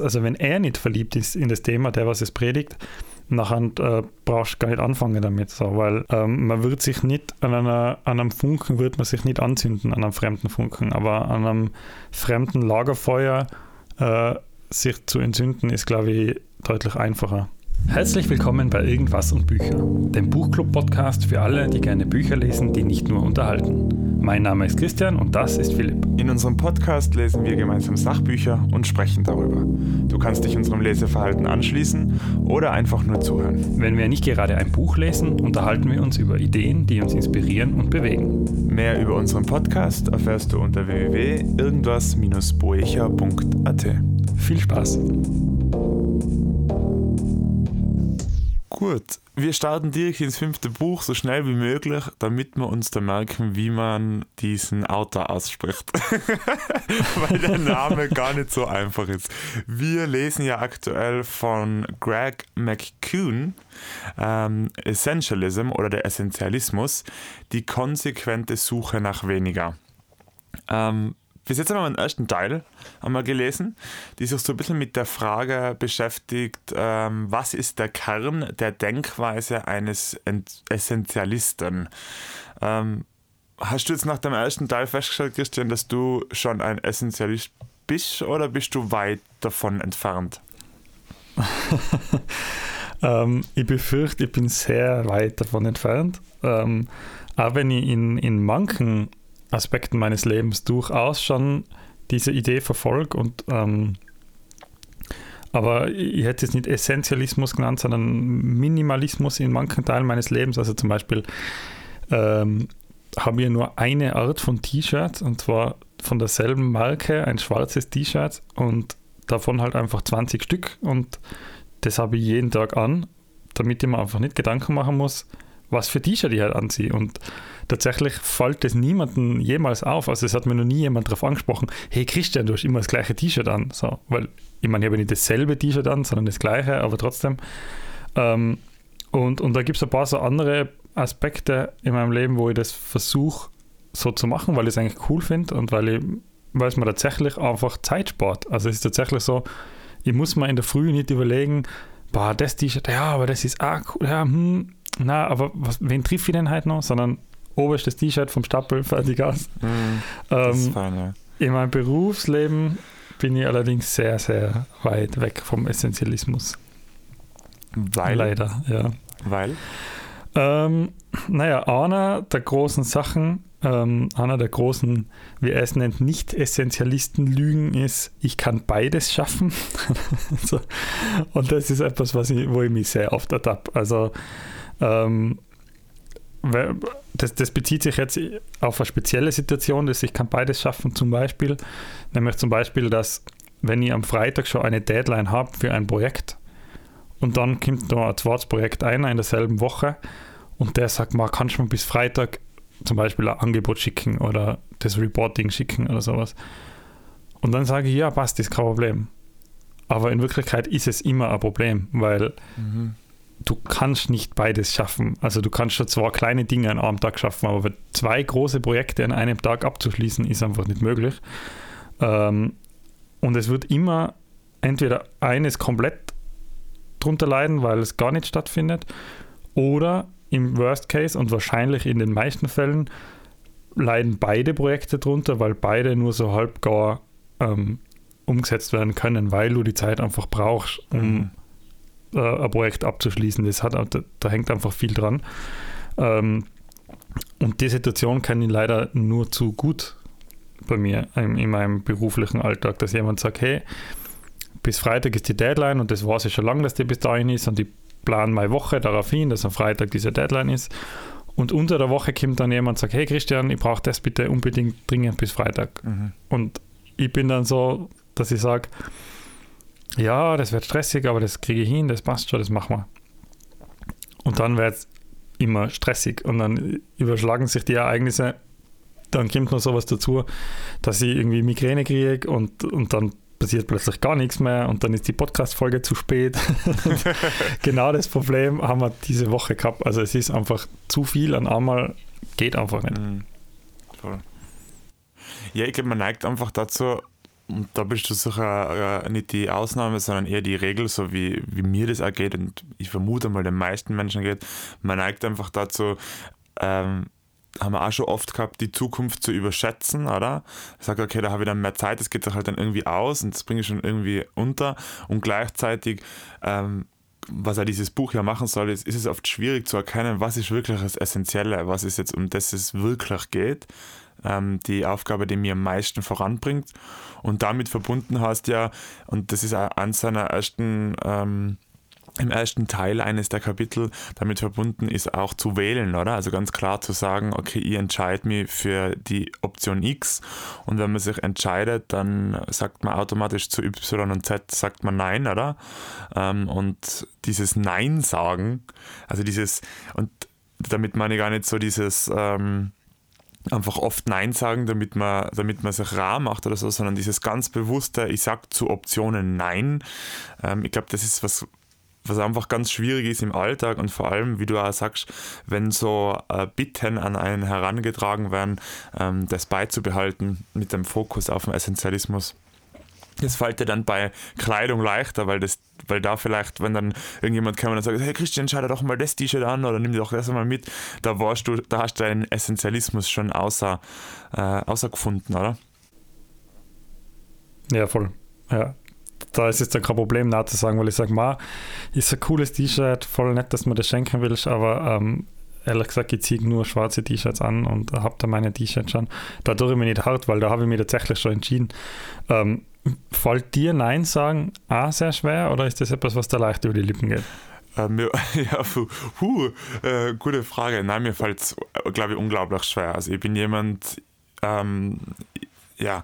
Also wenn er nicht verliebt ist in das Thema, der was es predigt, nachher äh, brauchst du gar nicht anfangen damit, so, weil ähm, man wird sich nicht an, einer, an einem Funken wird man sich nicht anzünden, an einem fremden Funken, aber an einem fremden Lagerfeuer äh, sich zu entzünden, ist, glaube ich, deutlich einfacher. Herzlich willkommen bei Irgendwas und Bücher, dem Buchclub-Podcast für alle, die gerne Bücher lesen, die nicht nur unterhalten. Mein Name ist Christian und das ist Philipp. In unserem Podcast lesen wir gemeinsam Sachbücher und sprechen darüber. Du kannst dich unserem Leseverhalten anschließen oder einfach nur zuhören. Wenn wir nicht gerade ein Buch lesen, unterhalten wir uns über Ideen, die uns inspirieren und bewegen. Mehr über unseren Podcast erfährst du unter www.irgendwas-boecher.at. Viel Spaß! Gut, wir starten direkt ins fünfte Buch so schnell wie möglich, damit wir uns da merken, wie man diesen Autor ausspricht. Weil der Name gar nicht so einfach ist. Wir lesen ja aktuell von Greg McCune ähm, Essentialism oder der Essentialismus, die konsequente Suche nach weniger. Ähm, bis jetzt haben wir den ersten Teil einmal gelesen, die sich so ein bisschen mit der Frage beschäftigt, ähm, was ist der Kern der Denkweise eines Essentialisten? Ähm, hast du jetzt nach dem ersten Teil festgestellt, Christian, dass du schon ein Essentialist bist oder bist du weit davon entfernt? ähm, ich befürchte, ich bin sehr weit davon entfernt. Ähm, auch wenn ich in, in manchen Aspekten meines Lebens durchaus schon diese Idee verfolge und ähm, aber ich hätte es nicht Essentialismus genannt, sondern Minimalismus in manchen Teilen meines Lebens. Also zum Beispiel ähm, haben wir nur eine Art von T-Shirt und zwar von derselben Marke, ein schwarzes T-Shirt und davon halt einfach 20 Stück und das habe ich jeden Tag an, damit ich mir einfach nicht Gedanken machen muss, was für T-Shirt ich halt anziehe. Und tatsächlich fällt es niemandem jemals auf. Also es hat mir noch nie jemand darauf angesprochen, hey Christian, du hast immer das gleiche T-Shirt an. So, weil ich meine, ich habe nicht dasselbe T-Shirt an, sondern das gleiche, aber trotzdem. Ähm, und, und da gibt es ein paar so andere Aspekte in meinem Leben, wo ich das versuche so zu machen, weil ich es eigentlich cool finde und weil ich, weil es mir tatsächlich einfach Zeit spart. Also es ist tatsächlich so, ich muss mir in der Früh nicht überlegen, boah, das T-Shirt, ja, aber das ist auch cool, ja, hm, na, aber was, wen trifft ich denn halt noch? Sondern oberstes T-Shirt vom Stapel, fertig aus. Mm, ähm, fein, ja. In meinem Berufsleben bin ich allerdings sehr, sehr weit weg vom Essentialismus. Weil? Leider, ja. Weil? Ähm, naja, einer der großen Sachen, ähm, einer der großen, wie er es nennt, Nicht-Essentialisten-Lügen ist, ich kann beides schaffen. so. Und das ist etwas, was ich, wo ich mich sehr oft ertappe. Also ähm, das, das, bezieht sich jetzt auf eine spezielle Situation, dass ich kann beides schaffen, zum Beispiel, nämlich zum Beispiel, dass wenn ich am Freitag schon eine Deadline habe für ein Projekt und dann kommt noch ein zweites Projekt einer in derselben Woche und der sagt mal, kannst du mir bis Freitag zum Beispiel ein Angebot schicken oder das Reporting schicken oder sowas. Und dann sage ich, ja, passt, ist kein Problem. Aber in Wirklichkeit ist es immer ein Problem, weil mhm du kannst nicht beides schaffen. Also du kannst schon zwar kleine Dinge an einem Tag schaffen, aber zwei große Projekte an einem Tag abzuschließen, ist einfach nicht möglich. Ähm, und es wird immer entweder eines komplett drunter leiden, weil es gar nicht stattfindet, oder im Worst Case und wahrscheinlich in den meisten Fällen leiden beide Projekte drunter, weil beide nur so halb gar ähm, umgesetzt werden können, weil du die Zeit einfach brauchst, um mhm äh, ein Projekt abzuschließen. Das hat, da, da hängt einfach viel dran. Ähm, und die Situation kenne ich leider nur zu gut bei mir in, in, meinem beruflichen Alltag, dass jemand sagt, hey, bis Freitag ist die Deadline und das weiß ich schon lange, dass die bis dahin ist und ich plane meine Woche darauf hin, dass am Freitag diese Deadline ist. Und unter der Woche kommt dann jemand und sagt, hey Christian, ich brauche das bitte unbedingt dringend bis Freitag. Mhm. Und ich bin dann so, dass ich sage, ja, das wird stressig, aber das kriege ich hin, das passt schon, das machen wir. Und dann wird es immer stressig und dann überschlagen sich die Ereignisse. Dann kommt noch sowas dazu, dass ich irgendwie Migräne kriege und, und dann passiert plötzlich gar nichts mehr und dann ist die Podcast-Folge zu spät. genau das Problem haben wir diese Woche gehabt. Also es ist einfach zu viel an einmal, geht einfach nicht. Mhm. Ja, ich glaube, man neigt einfach dazu, und da bist du sicher äh, nicht die Ausnahme, sondern eher die Regel, so wie, wie mir das auch geht und ich vermute mal den meisten Menschen geht. Man neigt einfach dazu, ähm, haben wir auch schon oft gehabt, die Zukunft zu überschätzen, oder? Ich sage, okay, da habe ich dann mehr Zeit, das geht doch halt dann irgendwie aus und das bringe ich schon irgendwie unter und gleichzeitig ähm, was er dieses Buch ja machen soll, ist, ist es oft schwierig zu erkennen, was ist wirklich das Essentielle, was ist jetzt, um das es wirklich geht, ähm, die Aufgabe, die mir am meisten voranbringt. Und damit verbunden hast ja, und das ist eines seiner ersten ähm, im ersten Teil eines der Kapitel damit verbunden ist auch zu wählen, oder? Also ganz klar zu sagen, okay, ich entscheide mich für die Option X und wenn man sich entscheidet, dann sagt man automatisch zu Y und Z, sagt man Nein, oder? Ähm, und dieses Nein sagen, also dieses, und damit meine ich gar nicht so dieses, ähm, einfach oft Nein sagen, damit man, damit man sich rar macht oder so, sondern dieses ganz bewusste, ich sage zu Optionen Nein. Ähm, ich glaube, das ist was, was einfach ganz schwierig ist im Alltag und vor allem, wie du auch sagst, wenn so äh, Bitten an einen herangetragen werden, ähm, das beizubehalten mit dem Fokus auf den Essentialismus. Das fällt dir dann bei Kleidung leichter, weil das, weil da vielleicht, wenn dann irgendjemand kommt und sagt, hey Christian, schau dir doch mal das T-Shirt an oder nimm dir doch das mal mit, da warst du, da hast du deinen Essentialismus schon außer, äh, außer gefunden, oder? Ja, voll. Ja, da ist es dann kein Problem, nach zu sagen, weil ich sage, ma, ist ein cooles T-Shirt, voll nett, dass mir das schenken willst, aber ähm, ehrlich gesagt, ich ziehe nur schwarze T-Shirts an und habe da meine T-Shirts schon. Da tue ich mich nicht hart, weil da habe ich mich tatsächlich schon entschieden. Ähm, fällt dir Nein sagen auch sehr schwer oder ist das etwas, was da leicht über die Lippen geht? Äh, mir, ja, puh, äh, gute Frage. Nein, mir fällt es, glaube ich, unglaublich schwer. Also ich bin jemand, ähm, ja,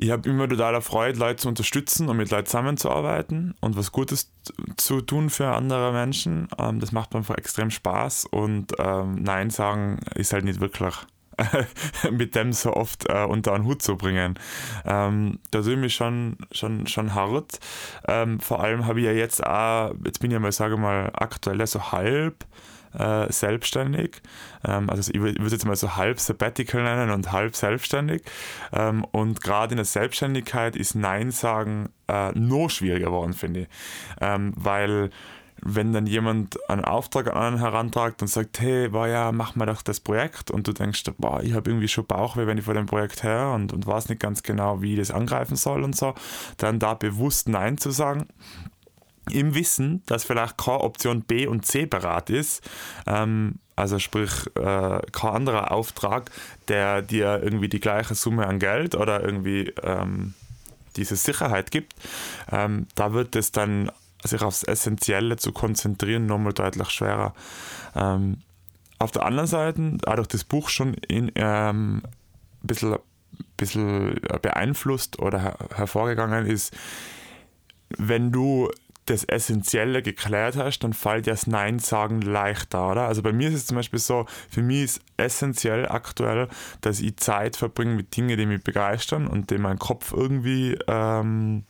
ich habe immer total Freude, Leute zu unterstützen und mit Leuten zusammenzuarbeiten und was Gutes zu tun für andere Menschen. Ähm, das macht mir einfach extrem Spaß und ähm, Nein sagen ist halt nicht wirklich mit dem so oft äh, unter einen Hut zu bringen. Ähm, da sind wir schon, schon, schon hart. Ähm, vor allem habe ich ja jetzt auch, jetzt bin ich ja mal, sage mal, aktuell so halb äh, selbstständig. Ähm, also ich würde jetzt mal so halb Sabbatical nennen und halb selbstständig. Ähm, und gerade in der Selbstständigkeit ist Nein sagen äh, noch schwieriger geworden, finde ich. Ähm, weil wenn dann jemand einen Auftrag an einen herantragt und sagt, hey, war ja, mach mal doch das Projekt und du denkst, boah, ich habe irgendwie schon Bauchweh, wenn ich vor dem Projekt her und, und weiß nicht ganz genau, wie ich das angreifen soll und so, dann da bewusst Nein zu sagen im Wissen, dass vielleicht keine Option B und C bereit ist, ähm, also sprich äh, kein anderer Auftrag, der dir irgendwie die gleiche Summe an Geld oder irgendwie ähm, diese Sicherheit gibt, ähm, da wird es dann sich aufs Essentielle zu konzentrieren nochmal deutlich schwerer. Ähm, auf der anderen Seite, auch durch das Buch schon in, ähm, ein bisschen, bisschen beeinflusst oder her hervorgegangen ist, wenn du das Essentielle geklärt hast, dann fällt das Nein sagen leichter, oder? Also bei mir ist es zum Beispiel so, für mich ist essentiell aktuell, dass ich Zeit verbringe mit Dingen, die mich begeistern und die meinen Kopf irgendwie ähm,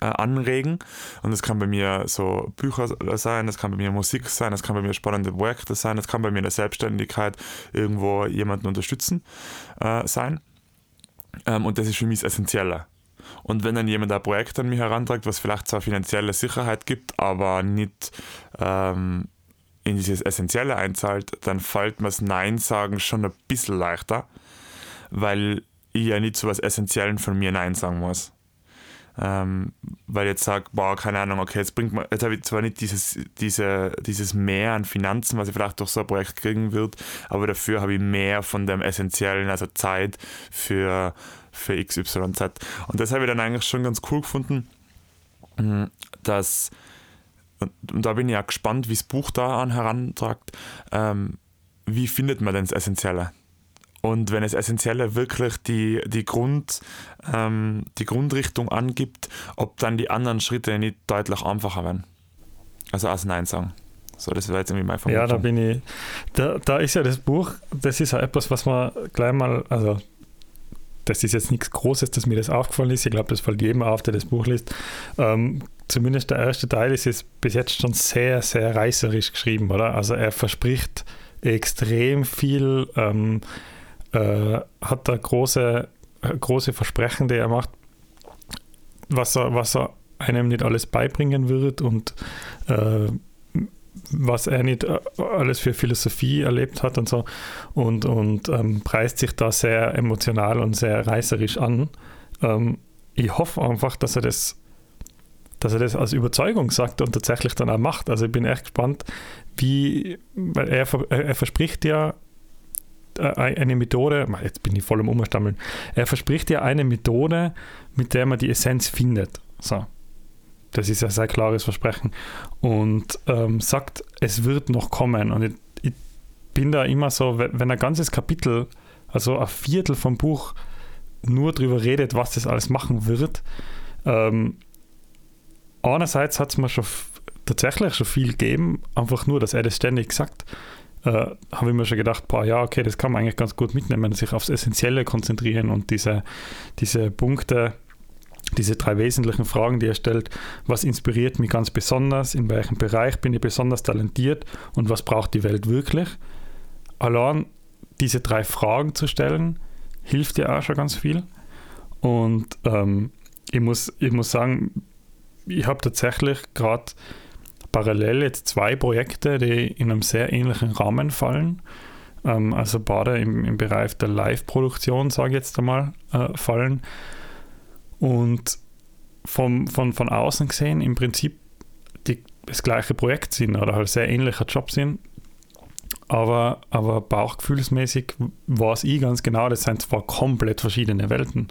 äh, anregen. Und das kann bei mir so Bücher sein, das kann bei mir Musik sein, das kann bei mir spannende Projekte sein, das kann bei mir in der Selbstständigkeit irgendwo jemanden unterstützen äh, sein. Ähm, und das ist für mich das Essentielle. Und wenn dann jemand ein Projekt an mich herantragt, was vielleicht zwar finanzielle Sicherheit gibt, aber nicht ähm, in dieses Essentielle einzahlt, dann fällt mir das Nein sagen schon ein bisschen leichter, weil ich ja nicht zu was Essentiellen von mir Nein sagen muss. Ähm, weil jetzt sage, boah, keine Ahnung, okay, jetzt bringt man, jetzt habe ich zwar nicht dieses, diese, dieses Mehr an Finanzen, was ich vielleicht durch so ein Projekt kriegen wird, aber dafür habe ich mehr von dem Essentiellen, also Zeit für, für XYZ. Und das habe ich dann eigentlich schon ganz cool gefunden, hm, dass, und, da bin ich auch gespannt, wie das Buch da an herantragt, ähm, wie findet man denn das Essentielle? Und wenn es Essentielle wirklich die, die, Grund, ähm, die Grundrichtung angibt, ob dann die anderen Schritte nicht deutlich einfacher werden. Also als Nein sagen. So, das wäre jetzt irgendwie mein Vermutung. Ja, da bin ich. Da, da ist ja das Buch, das ist ja etwas, was man gleich mal, also das ist jetzt nichts Großes, dass mir das aufgefallen ist. Ich glaube, das fällt jedem auf, der das Buch liest. Ähm, zumindest der erste Teil ist jetzt bis jetzt schon sehr, sehr reißerisch geschrieben, oder? Also er verspricht extrem viel, ähm, äh, hat da große, große Versprechen, die er macht. was er, was er einem nicht alles beibringen wird und äh, was er nicht äh, alles für Philosophie erlebt hat und so und, und ähm, preist sich da sehr emotional und sehr reißerisch an. Ähm, ich hoffe einfach, dass er das dass er das als Überzeugung sagt und tatsächlich dann auch macht. Also ich bin echt gespannt, wie, weil er, er verspricht ja äh, eine Methode, jetzt bin ich voll im Umstammeln, er verspricht ja eine Methode, mit der man die Essenz findet. So. Das ist ein sehr klares Versprechen. Und ähm, sagt, es wird noch kommen. Und ich, ich, bin da immer so, wenn ein ganzes Kapitel, also ein Viertel vom Buch, nur darüber redet, was das alles machen wird. Ähm, einerseits hat es mir schon tatsächlich schon viel gegeben, einfach nur, dass er das ständig sagt. Äh, habe ich mir schon gedacht, boah, ja, okay, das kann man eigentlich ganz gut mitnehmen, sich aufs Essentielle konzentrieren und diese, diese Punkte diese drei wesentlichen Fragen, die er stellt, was inspiriert mich ganz besonders, in welchem Bereich bin ich besonders talentiert und was braucht die Welt wirklich. Allein diese drei Fragen zu stellen, hilft dir auch schon ganz viel. Und ähm, ich, muss, ich muss sagen, ich habe tatsächlich gerade parallel jetzt zwei Projekte, die in einem sehr ähnlichen Rahmen fallen. Ähm, also beide im, im Bereich der Live-Produktion, sage ich jetzt einmal, äh, fallen und vom, von, von außen gesehen im Prinzip die, das gleiche Projekt sind oder halt sehr ähnlicher Job sind. Aber, aber bauchgefühlsmäßig weiß ich ganz genau, das sind zwar komplett verschiedene Welten.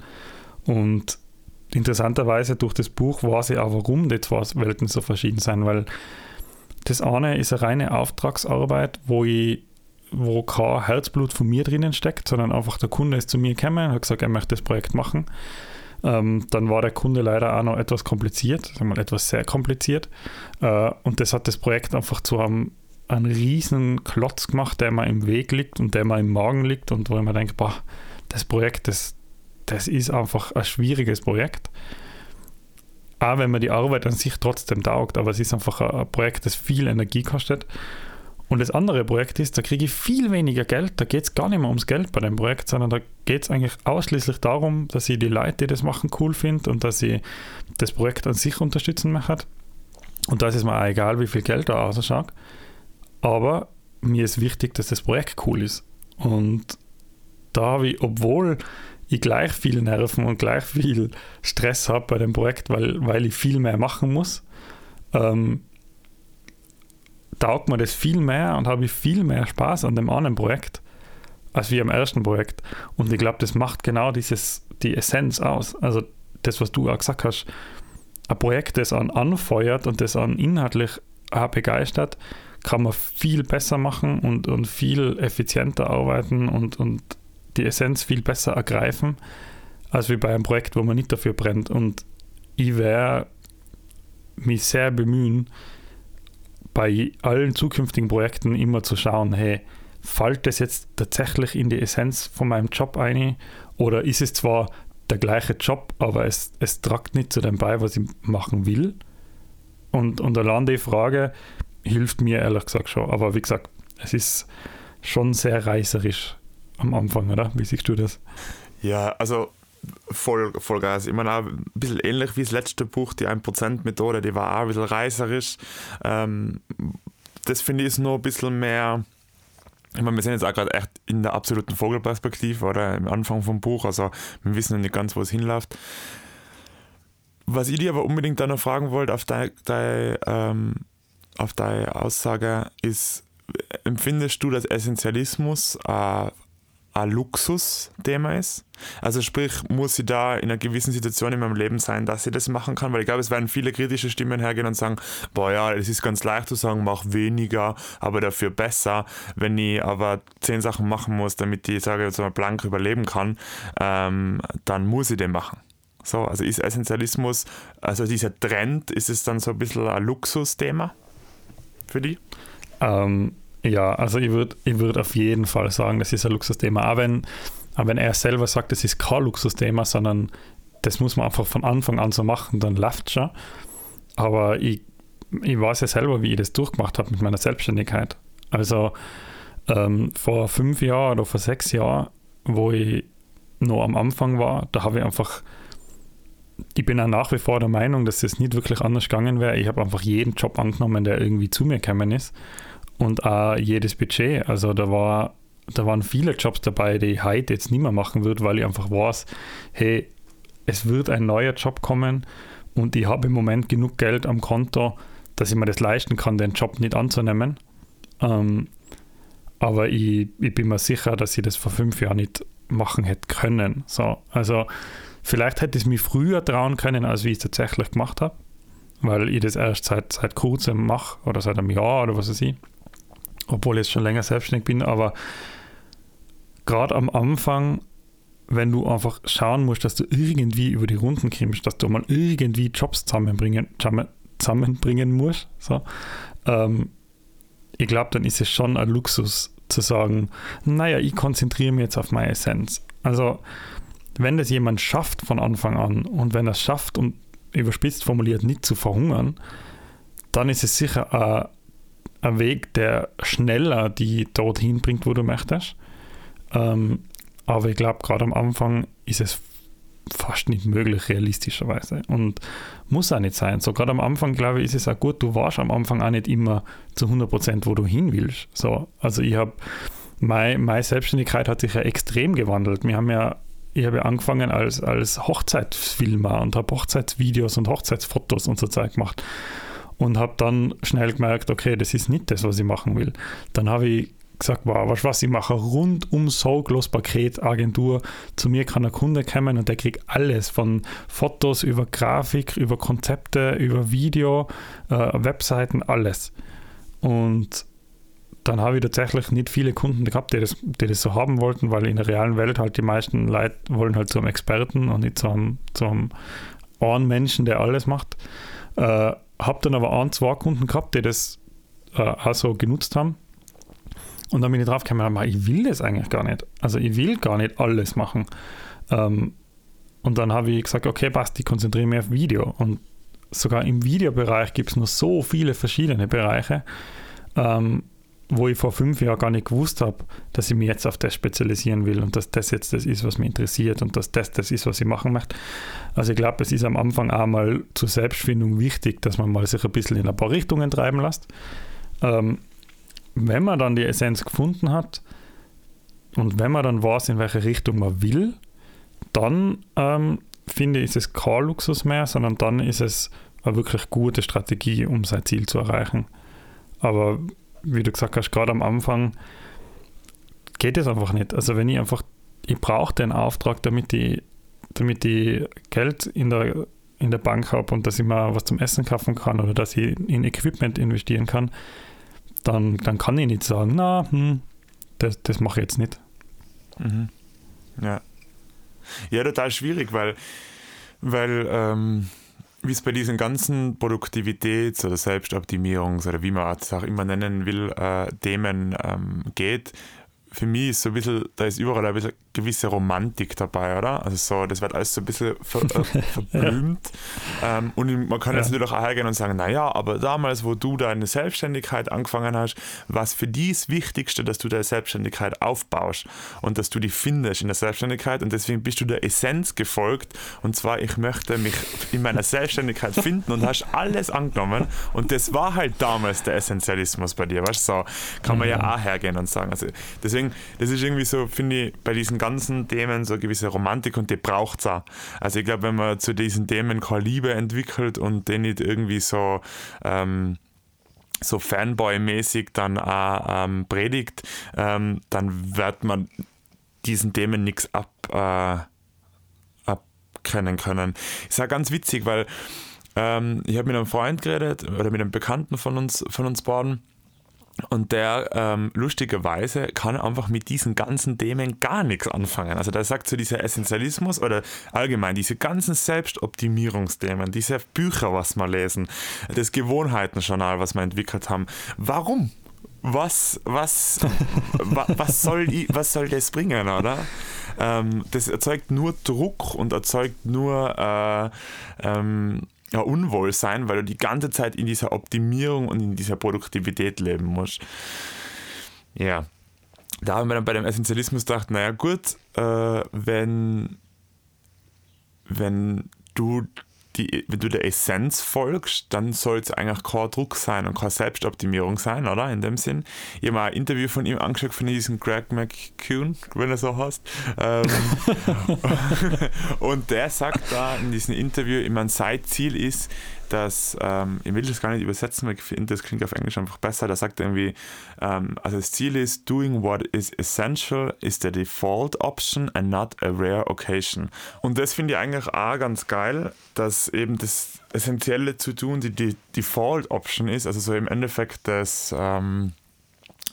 Und interessanterweise durch das Buch weiß ich auch, warum die zwei Welten so verschieden sind, weil das eine ist eine reine Auftragsarbeit, wo ich wo kein Herzblut von mir drinnen steckt, sondern einfach der Kunde ist zu mir gekommen und hat gesagt, er möchte das Projekt machen. Ähm, dann war der Kunde leider auch noch etwas kompliziert, sagen wir mal etwas sehr kompliziert. Äh, und das hat das Projekt einfach zu einem, einen riesen Klotz gemacht, der mir im Weg liegt und der mir im Magen liegt und wo ich mir denke, boah, das Projekt, das, das ist einfach ein schwieriges Projekt. Auch wenn man die Arbeit an sich trotzdem taugt, aber es ist einfach ein Projekt, das viel Energie kostet. Und das andere Projekt ist, da kriege ich viel weniger Geld, da geht es gar nicht mehr ums Geld bei dem Projekt, sondern da geht es eigentlich ausschließlich darum, dass ich die Leute, die das machen, cool finde und dass ich das Projekt an sich unterstützen möchte. Und da ist es mir auch egal, wie viel Geld da ausschaut. Aber mir ist wichtig, dass das Projekt cool ist. Und da habe ich, obwohl ich gleich viel Nerven und gleich viel Stress habe bei dem Projekt, weil, weil ich viel mehr machen muss, ähm, taugt mir das viel mehr und habe ich viel mehr Spaß an dem anderen Projekt als wie am ersten Projekt. Und ich glaube, das macht genau dieses, die Essenz aus. Also das, was du auch gesagt hast, ein Projekt, das an anfeuert und das an inhaltlich auch begeistert, kann man viel besser machen und, und viel effizienter arbeiten und, und die Essenz viel besser ergreifen, als wie bei einem Projekt, wo man nicht dafür brennt. Und ich werde mich sehr bemühen, bei allen zukünftigen Projekten immer zu schauen, hey, fällt das jetzt tatsächlich in die Essenz von meinem Job ein oder ist es zwar der gleiche Job, aber es, es tragt nicht zu dem bei, was ich machen will? Und, und allein die Frage hilft mir ehrlich gesagt schon. Aber wie gesagt, es ist schon sehr reißerisch am Anfang, oder? Wie siehst du das? Ja, also voll, voll geil. Ich meine, auch ein bisschen ähnlich wie das letzte Buch, die 1%-Methode, die war auch ein bisschen reißerisch. Ähm, das finde ich ist noch ein bisschen mehr. Ich meine, wir sind jetzt auch gerade echt in der absoluten Vogelperspektive oder am Anfang vom Buch, also wir wissen noch nicht ganz, wo es hinläuft. Was ich dir aber unbedingt dann noch fragen wollte auf deine, deine, ähm, auf Aussage ist, empfindest du, dass Essentialismus äh, ein Luxusthema ist. Also sprich, muss ich da in einer gewissen Situation in meinem Leben sein, dass ich das machen kann, weil ich glaube, es werden viele kritische Stimmen hergehen und sagen, boah ja, es ist ganz leicht zu sagen, mach weniger, aber dafür besser. Wenn ich aber zehn Sachen machen muss, damit ich, sage jetzt mal, blank überleben kann, ähm, dann muss ich den machen. So, also ist Essentialismus, also dieser Trend, ist es dann so ein bisschen ein Luxusthema für die? Ähm, ja, also ich würde ich würd auf jeden Fall sagen, das ist ein Luxusthema. Auch wenn, auch wenn er selber sagt, das ist kein Luxusthema, sondern das muss man einfach von Anfang an so machen, dann läuft schon. Aber ich, ich weiß ja selber, wie ich das durchgemacht habe mit meiner Selbstständigkeit. Also ähm, vor fünf Jahren oder vor sechs Jahren, wo ich noch am Anfang war, da habe ich einfach ich bin auch nach wie vor der Meinung, dass es nicht wirklich anders gegangen wäre. Ich habe einfach jeden Job angenommen, der irgendwie zu mir gekommen ist und auch jedes Budget. Also da war da waren viele Jobs dabei, die ich heute jetzt nicht mehr machen würde, weil ich einfach weiß, hey, es wird ein neuer Job kommen und ich habe im Moment genug Geld am Konto, dass ich mir das leisten kann, den Job nicht anzunehmen. Ähm, aber ich, ich, bin mir sicher, dass ich das vor fünf Jahren nicht machen hätte können. So, also vielleicht hätte ich es mir früher trauen können, als wie ich es tatsächlich gemacht habe, weil ich das erst seit, seit kurzem mache oder seit einem Jahr oder was weiß ich, obwohl ich jetzt schon länger selbstständig bin, aber gerade am Anfang, wenn du einfach schauen musst, dass du irgendwie über die Runden kommst, dass du mal irgendwie Jobs zusammenbringen, zusammenbringen musst, so, ähm, ich glaube, dann ist es schon ein Luxus zu sagen, naja, ich konzentriere mich jetzt auf meine Essenz. Also, wenn das jemand schafft von Anfang an und wenn er es schafft, um überspitzt formuliert nicht zu verhungern, dann ist es sicher ein, ein Weg, der schneller die dorthin bringt, wo du möchtest. Ähm, aber ich glaube, gerade am Anfang ist es fast nicht möglich, realistischerweise. Und muss auch nicht sein. So, gerade am Anfang, glaube ich, ist es auch gut, du warst am Anfang auch nicht immer zu 100 Prozent, wo du hin willst. So, also ich habe, meine, meine Selbstständigkeit hat sich ja extrem gewandelt. Wir haben ja, ich habe ja angefangen als, als Hochzeitsfilmer und habe Hochzeitsvideos und Hochzeitsfotos und so Zeit gemacht. Und habe dann schnell gemerkt, okay, das ist nicht das, was ich machen will. Dann habe ich gesagt, wow, was, was ich mache, rundum sorglos Paketagentur. Zu mir kann ein Kunde kommen und der kriegt alles von Fotos über Grafik, über Konzepte, über Video, äh, Webseiten, alles. Und dann habe ich tatsächlich nicht viele Kunden gehabt, die das, die das so haben wollten, weil in der realen Welt halt die meisten Leute wollen halt zu einem Experten und nicht zu einem, zu einem einen Menschen, der alles macht. Äh, habe dann aber ein, zwei Kunden gehabt, die das äh, auch so genutzt haben und dann bin ich drauf gekommen, ich will das eigentlich gar nicht. Also ich will gar nicht alles machen. Ähm, und dann habe ich gesagt, okay, passt, ich konzentriere mich auf Video. Und sogar im Videobereich gibt es noch so viele verschiedene Bereiche, ähm, wo ich vor fünf Jahren gar nicht gewusst habe, dass ich mich jetzt auf das spezialisieren will und dass das jetzt das ist, was mich interessiert und dass das das ist, was ich machen möchte. Also ich glaube, es ist am Anfang auch mal zur Selbstfindung wichtig, dass man mal sich ein bisschen in ein paar Richtungen treiben lässt. Ähm, wenn man dann die Essenz gefunden hat und wenn man dann weiß, in welche Richtung man will, dann ähm, finde ich, ist es kein Luxus mehr, sondern dann ist es eine wirklich gute Strategie, um sein Ziel zu erreichen. Aber wie du gesagt hast, gerade am Anfang geht es einfach nicht. Also wenn ich einfach, ich brauche den Auftrag, damit ich, damit ich Geld in der, in der Bank habe und dass ich mal was zum Essen kaufen kann oder dass ich in Equipment investieren kann, dann, dann kann ich nicht sagen, na, hm, das, das mache ich jetzt nicht. Mhm. Ja. Ja, total schwierig, weil, weil ähm, wie es bei diesen ganzen Produktivitäts- oder Selbstoptimierungs- oder wie man es auch immer nennen will, äh, Themen ähm, geht, für mich ist so ein bisschen, da ist überall ein bisschen gewisse Romantik dabei, oder? Also so, das wird alles so ein bisschen ver, äh, verblümt. ja. ähm, und man kann ja. jetzt natürlich auch hergehen und sagen, naja, aber damals, wo du deine Selbstständigkeit angefangen hast, war es für dich das Wichtigste, dass du deine Selbstständigkeit aufbaust und dass du die findest in der Selbstständigkeit und deswegen bist du der Essenz gefolgt und zwar, ich möchte mich in meiner Selbstständigkeit finden und hast alles angenommen und das war halt damals der Essentialismus bei dir, weißt du, so kann man ja mhm. auch hergehen und sagen. Also deswegen, das ist irgendwie so, finde ich, bei diesen ganzen Themen so eine gewisse Romantik und die braucht es auch. Also ich glaube, wenn man zu diesen Themen keine Liebe entwickelt und den nicht irgendwie so ähm, so Fanboy-mäßig dann auch ähm, predigt, ähm, dann wird man diesen Themen nichts ab, äh, abkennen können. Ist ja ganz witzig, weil ähm, ich habe mit einem Freund geredet oder mit einem Bekannten von uns, von uns beiden und der ähm, lustigerweise kann einfach mit diesen ganzen Themen gar nichts anfangen. Also der sagt so dieser Essentialismus oder allgemein diese ganzen Selbstoptimierungsthemen, diese Bücher, was wir lesen, das Gewohnheitenjournal, was wir entwickelt haben. Warum? Was, was, wa, was, soll, was soll das bringen, oder? Ähm, das erzeugt nur Druck und erzeugt nur äh, ähm, ja, Unwohlsein, weil du die ganze Zeit in dieser Optimierung und in dieser Produktivität leben musst. Ja, da haben wir dann bei dem Essentialismus gedacht, naja gut, äh, wenn, wenn du die, wenn du der Essenz folgst, dann soll es eigentlich kein Druck sein und keine Selbstoptimierung sein, oder? In dem Sinn. Ich habe mal ein Interview von ihm angeschaut, von diesem Greg McCune, wenn er so heißt. Ähm, und der sagt da in diesem Interview, ich meine, sein Ziel ist, dass, ähm, ich will das gar nicht übersetzen, weil ich finde, das klingt auf Englisch einfach besser. Da sagt er irgendwie, ähm, also das Ziel ist, doing what is essential is the default option and not a rare occasion. Und das finde ich eigentlich auch ganz geil, dass eben das Essentielle zu tun die, die Default Option ist, also so im Endeffekt das, ähm,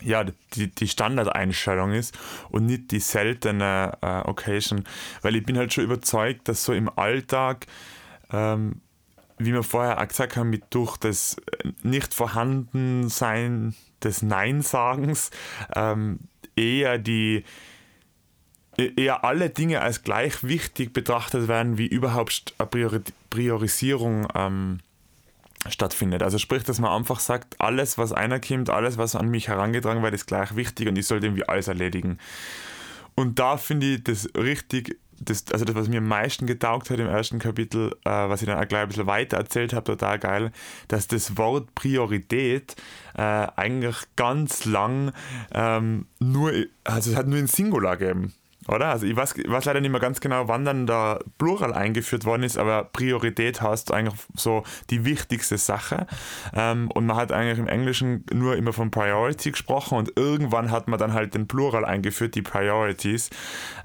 ja, die, die Standardeinstellung ist und nicht die seltene äh, Occasion. Weil ich bin halt schon überzeugt, dass so im Alltag ähm, wie wir vorher auch gesagt haben, mit durch das Nicht-Vorhandensein des Nein-Sagens ähm, eher die eher alle Dinge als gleich wichtig betrachtet werden, wie überhaupt eine Priorisierung ähm, stattfindet. Also sprich, dass man einfach sagt, alles, was einer kommt, alles, was an mich herangetragen wird, ist gleich wichtig und ich sollte irgendwie alles erledigen. Und da finde ich das richtig das, also das, was mir am meisten getaugt hat im ersten Kapitel, äh, was ich dann auch gleich ein bisschen weiter erzählt habe, total geil, dass das Wort Priorität äh, eigentlich ganz lang ähm, nur, also es hat nur in Singular gegeben. Oder? Also ich weiß, ich weiß leider nicht mehr ganz genau, wann dann der Plural eingeführt worden ist, aber Priorität heißt eigentlich so die wichtigste Sache. Ähm, und man hat eigentlich im Englischen nur immer von Priority gesprochen und irgendwann hat man dann halt den Plural eingeführt, die Priorities.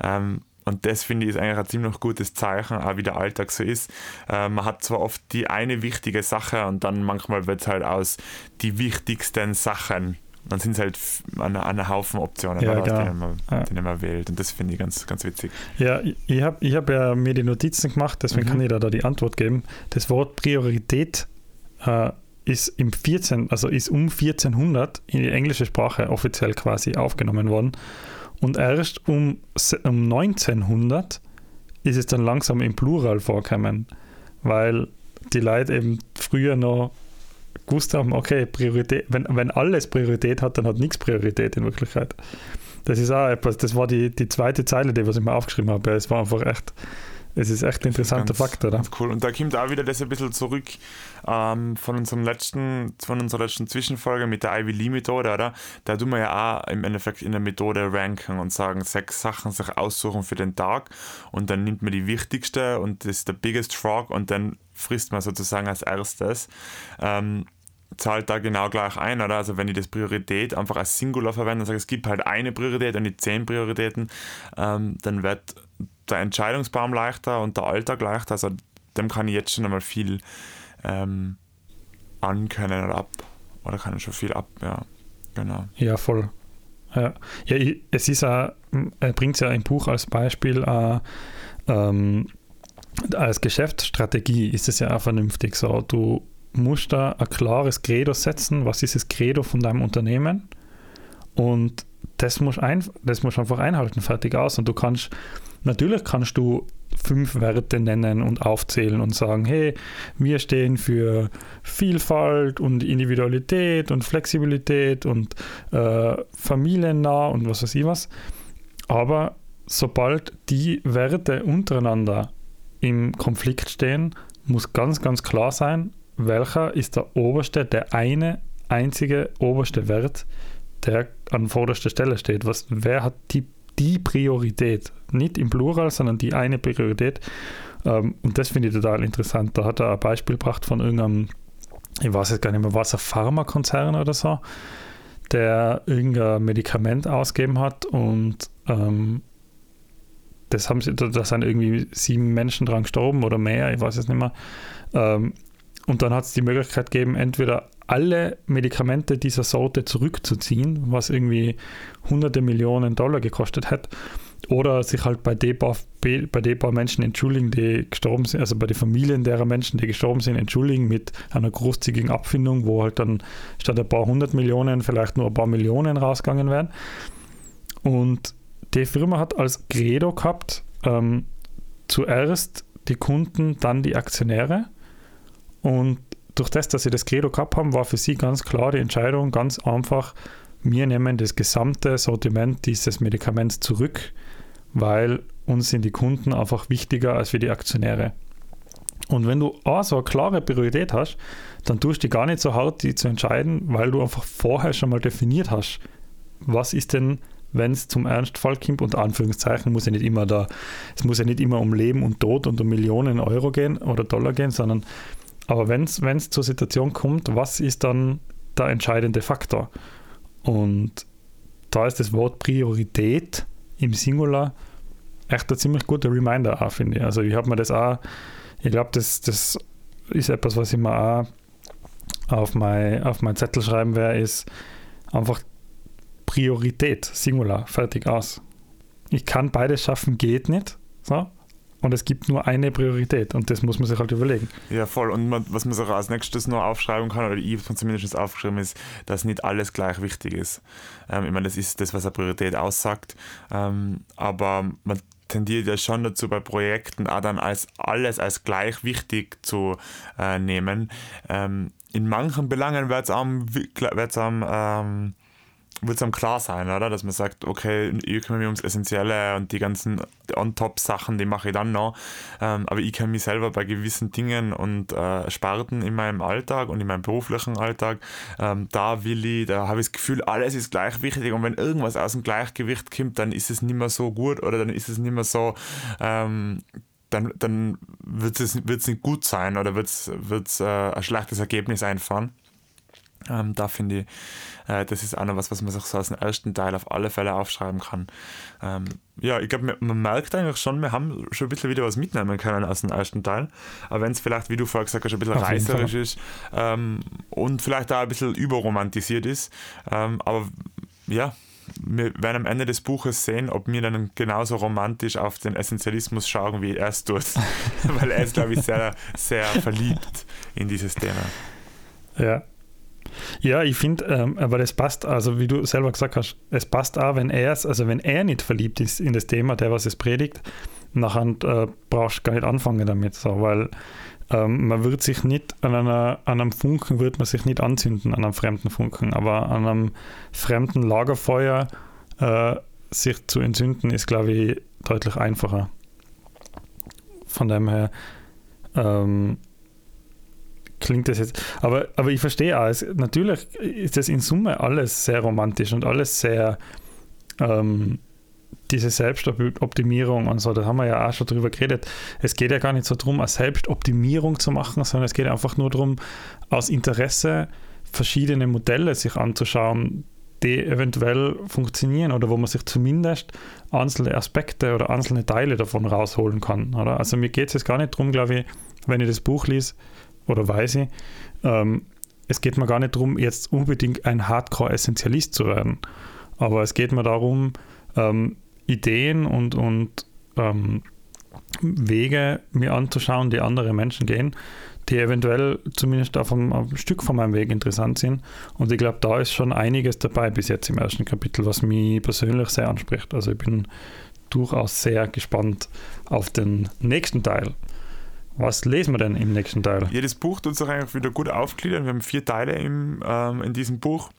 Ähm, und das finde ich ist eigentlich ein ziemlich gutes Zeichen, auch wie der Alltag so ist. Äh, man hat zwar oft die eine wichtige Sache und dann manchmal wird es halt aus die wichtigsten Sachen. Dann sind es halt eine, eine Haufen Optionen, ja, genau. denen, man, ja. denen man wählt. Und das finde ich ganz, ganz witzig. Ja, ich habe ich hab ja mir die Notizen gemacht, deswegen mhm. kann ich da, da die Antwort geben. Das Wort Priorität äh, ist im 14, also ist um 1400 in die englische Sprache offiziell quasi aufgenommen worden. Und erst um, um 1900 ist es dann langsam im Plural vorgekommen, weil die Leute eben früher noch gewusst haben, okay, Priorität, wenn, wenn alles Priorität hat, dann hat nichts Priorität in Wirklichkeit. Das ist auch etwas, das war die, die zweite Zeile, die was ich mir aufgeschrieben habe. Es war einfach echt es ist echt ein interessanter ganz, Fakt, oder? Cool. Und da kommt auch wieder das ein bisschen zurück ähm, von, unserem letzten, von unserer letzten Zwischenfolge mit der Ivy Lee Methode, oder? Da tun wir ja auch im Endeffekt in der Methode ranken und sagen, sechs Sachen sich aussuchen für den Tag und dann nimmt man die wichtigste und das ist der biggest frog und dann frisst man sozusagen als erstes. Ähm, zahlt da genau gleich ein, oder? Also wenn ich das Priorität einfach als Singular verwende und sage, es gibt halt eine Priorität und nicht zehn Prioritäten, ähm, dann wird der Entscheidungsbaum leichter und der Alltag leichter. Also dem kann ich jetzt schon einmal viel ähm, ankennen oder ab. Oder kann ich schon viel ab, ja. Genau. Ja, voll. Ja, ja es ist auch, er bringt es ja im Buch als Beispiel, äh, ähm, als Geschäftsstrategie ist es ja auch vernünftig so. Du musst da ein klares Credo setzen. Was ist das Credo von deinem Unternehmen? Und das musst, ein, einfach einhalten, fertig aus. Und du kannst Natürlich kannst du fünf Werte nennen und aufzählen und sagen, hey, wir stehen für Vielfalt und Individualität und Flexibilität und äh, familiennah und was weiß ich was. Aber sobald die Werte untereinander im Konflikt stehen, muss ganz, ganz klar sein, welcher ist der oberste, der eine einzige oberste Wert, der an vorderster Stelle steht. Was, wer hat die die Priorität. Nicht im Plural, sondern die eine Priorität. Ähm, und das finde ich total interessant. Da hat er ein Beispiel gebracht von irgendeinem, ich weiß jetzt gar nicht mehr, was ein Pharmakonzern oder so, der irgendein Medikament ausgeben hat und ähm, das haben sie, da sind irgendwie sieben Menschen dran gestorben oder mehr, ich weiß es nicht mehr. Ähm, und dann hat es die Möglichkeit gegeben, entweder alle Medikamente dieser Sorte zurückzuziehen, was irgendwie hunderte Millionen Dollar gekostet hat, oder sich halt bei den paar, bei den paar Menschen entschuldigen, die gestorben sind, also bei den Familien derer Menschen, die gestorben sind, entschuldigen mit einer großzügigen Abfindung, wo halt dann statt ein paar hundert Millionen vielleicht nur ein paar Millionen rausgegangen wären. Und die Firma hat als Credo gehabt, ähm, zuerst die Kunden, dann die Aktionäre. Und durch das, dass sie das Credo gehabt haben, war für sie ganz klar die Entscheidung, ganz einfach, wir nehmen das gesamte Sortiment dieses Medikaments zurück, weil uns sind die Kunden einfach wichtiger als für die Aktionäre. Und wenn du auch so eine klare Priorität hast, dann tust du gar nicht so hart, die zu entscheiden, weil du einfach vorher schon mal definiert hast, was ist denn, wenn es zum Ernstfall kommt, unter Anführungszeichen, muss ja nicht immer da, es muss ja nicht immer um Leben und Tod und um Millionen Euro gehen oder Dollar gehen, sondern aber wenn es zur Situation kommt, was ist dann der entscheidende Faktor? Und da ist das Wort Priorität im Singular echt ein ziemlich guter Reminder finde ich. Also ich habe mir das auch, ich glaube, das, das ist etwas, was ich mir auch auf mein, auf mein Zettel schreiben werde, ist einfach Priorität, Singular, fertig aus. Ich kann beides schaffen, geht nicht. So. Und es gibt nur eine Priorität und das muss man sich halt überlegen. Ja, voll. Und man, was man sich als nächstes noch aufschreiben kann, oder ich zumindest aufgeschrieben, ist, dass nicht alles gleich wichtig ist. Ähm, ich meine, das ist das, was eine Priorität aussagt. Ähm, aber man tendiert ja schon dazu, bei Projekten auch dann als alles als gleich wichtig zu äh, nehmen. Ähm, in manchen Belangen wird es am, wird's am ähm, wird es einem klar sein, oder? Dass man sagt, okay, ich kümmere mich ums Essentielle und die ganzen On-Top-Sachen, die mache ich dann noch. Ähm, aber ich kenne mich selber bei gewissen Dingen und äh, Sparten in meinem Alltag und in meinem beruflichen Alltag. Ähm, da will ich, da habe ich das Gefühl, alles ist gleich wichtig und wenn irgendwas aus dem Gleichgewicht kommt, dann ist es nicht mehr so gut oder dann ist es nicht mehr so, ähm, dann, dann wird es nicht gut sein oder wird es äh, ein schlechtes Ergebnis einfahren. Ähm, da finde ich, äh, das ist auch noch was, was man sich so aus dem ersten Teil auf alle Fälle aufschreiben kann. Ähm, ja, ich glaube, man merkt eigentlich schon, wir haben schon ein bisschen wieder was mitnehmen können aus dem ersten Teil. Aber wenn es vielleicht, wie du vorher gesagt hast, ein bisschen auf reißerisch ist ähm, und vielleicht auch ein bisschen überromantisiert ist. Ähm, aber ja, wir werden am Ende des Buches sehen, ob wir dann genauso romantisch auf den Essentialismus schauen, wie er es tut. Weil er ist, glaube ich, sehr, sehr verliebt in dieses Thema. Ja, ja, ich finde, ähm, aber das passt, also wie du selber gesagt hast, es passt auch, wenn er es, also wenn er nicht verliebt ist in das Thema, der was es predigt, nachher äh, brauchst du gar nicht anfangen damit, so, weil ähm, man wird sich nicht an, einer, an einem Funken wird man sich nicht anzünden, an einem fremden Funken, aber an einem fremden Lagerfeuer äh, sich zu entzünden, ist, glaube ich, deutlich einfacher. Von dem her, ähm, klingt das jetzt. Aber, aber ich verstehe auch, es, natürlich ist das in Summe alles sehr romantisch und alles sehr ähm, diese Selbstoptimierung und so, da haben wir ja auch schon drüber geredet. Es geht ja gar nicht so darum, eine Selbstoptimierung zu machen, sondern es geht einfach nur darum, aus Interesse verschiedene Modelle sich anzuschauen, die eventuell funktionieren oder wo man sich zumindest einzelne Aspekte oder einzelne Teile davon rausholen kann. Oder? Also mir geht es jetzt gar nicht darum, glaube ich, wenn ich das Buch lese, oder weiß ich, ähm, es geht mir gar nicht darum, jetzt unbedingt ein Hardcore-Essentialist zu werden. Aber es geht mir darum, ähm, Ideen und, und ähm, Wege mir anzuschauen, die andere Menschen gehen, die eventuell zumindest auf einem, auf einem Stück von meinem Weg interessant sind. Und ich glaube, da ist schon einiges dabei bis jetzt im ersten Kapitel, was mich persönlich sehr anspricht. Also ich bin durchaus sehr gespannt auf den nächsten Teil. Was lesen wir denn im nächsten Teil? Jedes Buch tut sich eigentlich wieder gut aufgliedern. Wir haben vier Teile im, ähm, in diesem Buch.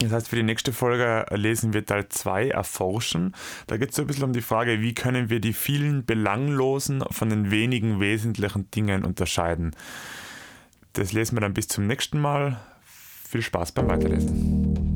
Das heißt, für die nächste Folge lesen wir Teil 2, Erforschen. Da geht es so ein bisschen um die Frage, wie können wir die vielen Belanglosen von den wenigen wesentlichen Dingen unterscheiden. Das lesen wir dann bis zum nächsten Mal. Viel Spaß beim Weiterlesen.